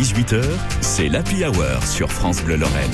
18h, c'est l'Happy Hour sur France Bleu Lorraine.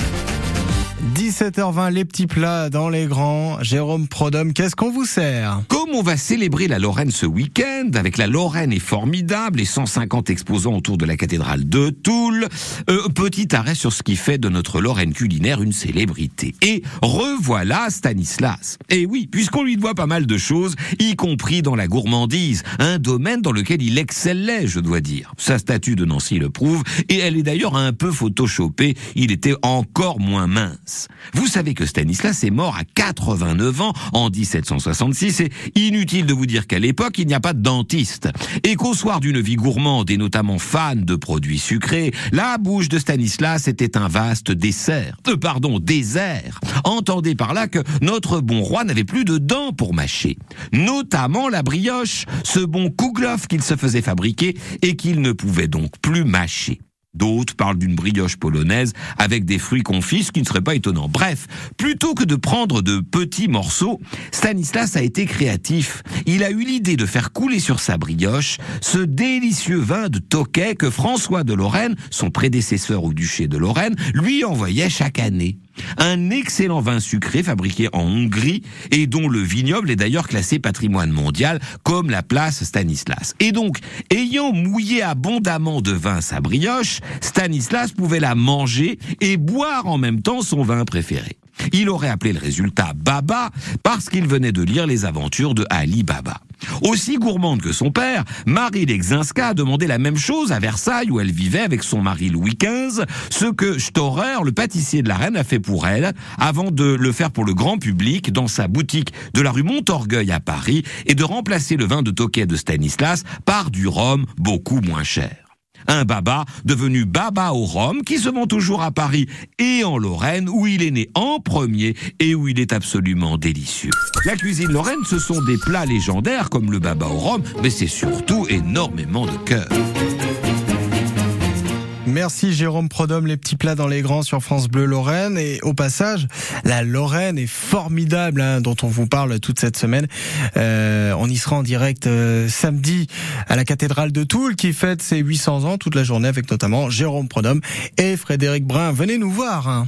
17h20, les petits plats dans les grands. Jérôme Prodhomme, qu'est-ce qu'on vous sert? Comme on va célébrer la Lorraine ce week-end, avec la Lorraine est formidable et 150 exposants autour de la cathédrale de Toul, euh, petit arrêt sur ce qui fait de notre Lorraine culinaire une célébrité. Et revoilà Stanislas. Et oui, puisqu'on lui doit pas mal de choses, y compris dans la gourmandise, un domaine dans lequel il excellait, je dois dire. Sa statue de Nancy le prouve, et elle est d'ailleurs un peu photoshopée, il était encore moins mince. Vous savez que Stanislas est mort à 89 ans en 1766 et inutile de vous dire qu'à l'époque, il n'y a pas de dentiste. Et qu'au soir d'une vie gourmande et notamment fan de produits sucrés, la bouche de Stanislas était un vaste dessert. Euh, pardon, désert. Entendez par là que notre bon roi n'avait plus de dents pour mâcher. Notamment la brioche, ce bon kouglof qu'il se faisait fabriquer et qu'il ne pouvait donc plus mâcher. D'autres parlent d'une brioche polonaise avec des fruits confits, qui ne serait pas étonnant. Bref, plutôt que de prendre de petits morceaux, Stanislas a été créatif. Il a eu l'idée de faire couler sur sa brioche ce délicieux vin de Tokay que François de Lorraine, son prédécesseur au duché de Lorraine, lui envoyait chaque année. Un excellent vin sucré fabriqué en Hongrie et dont le vignoble est d'ailleurs classé patrimoine mondial comme la place Stanislas. Et donc, ayant mouillé abondamment de vin sa brioche, Stanislas pouvait la manger et boire en même temps son vin préféré. Il aurait appelé le résultat Baba parce qu'il venait de lire les aventures de Ali Baba. Aussi gourmande que son père, Marie Lexinska a demandé la même chose à Versailles où elle vivait avec son mari Louis XV, ce que Storer, le pâtissier de la reine, a fait pour elle avant de le faire pour le grand public dans sa boutique de la rue Montorgueil à Paris et de remplacer le vin de Tokay de Stanislas par du rhum beaucoup moins cher un baba devenu baba au rhum qui se vend toujours à Paris et en Lorraine où il est né en premier et où il est absolument délicieux. La cuisine lorraine, ce sont des plats légendaires comme le baba au rhum, mais c'est surtout énormément de cœur. Merci Jérôme Prodhomme, les petits plats dans les grands sur France Bleu Lorraine. Et au passage, la Lorraine est formidable, hein, dont on vous parle toute cette semaine. Euh, on y sera en direct euh, samedi à la cathédrale de Toul qui fête ses 800 ans toute la journée avec notamment Jérôme Prodhomme et Frédéric Brun. Venez nous voir. Hein.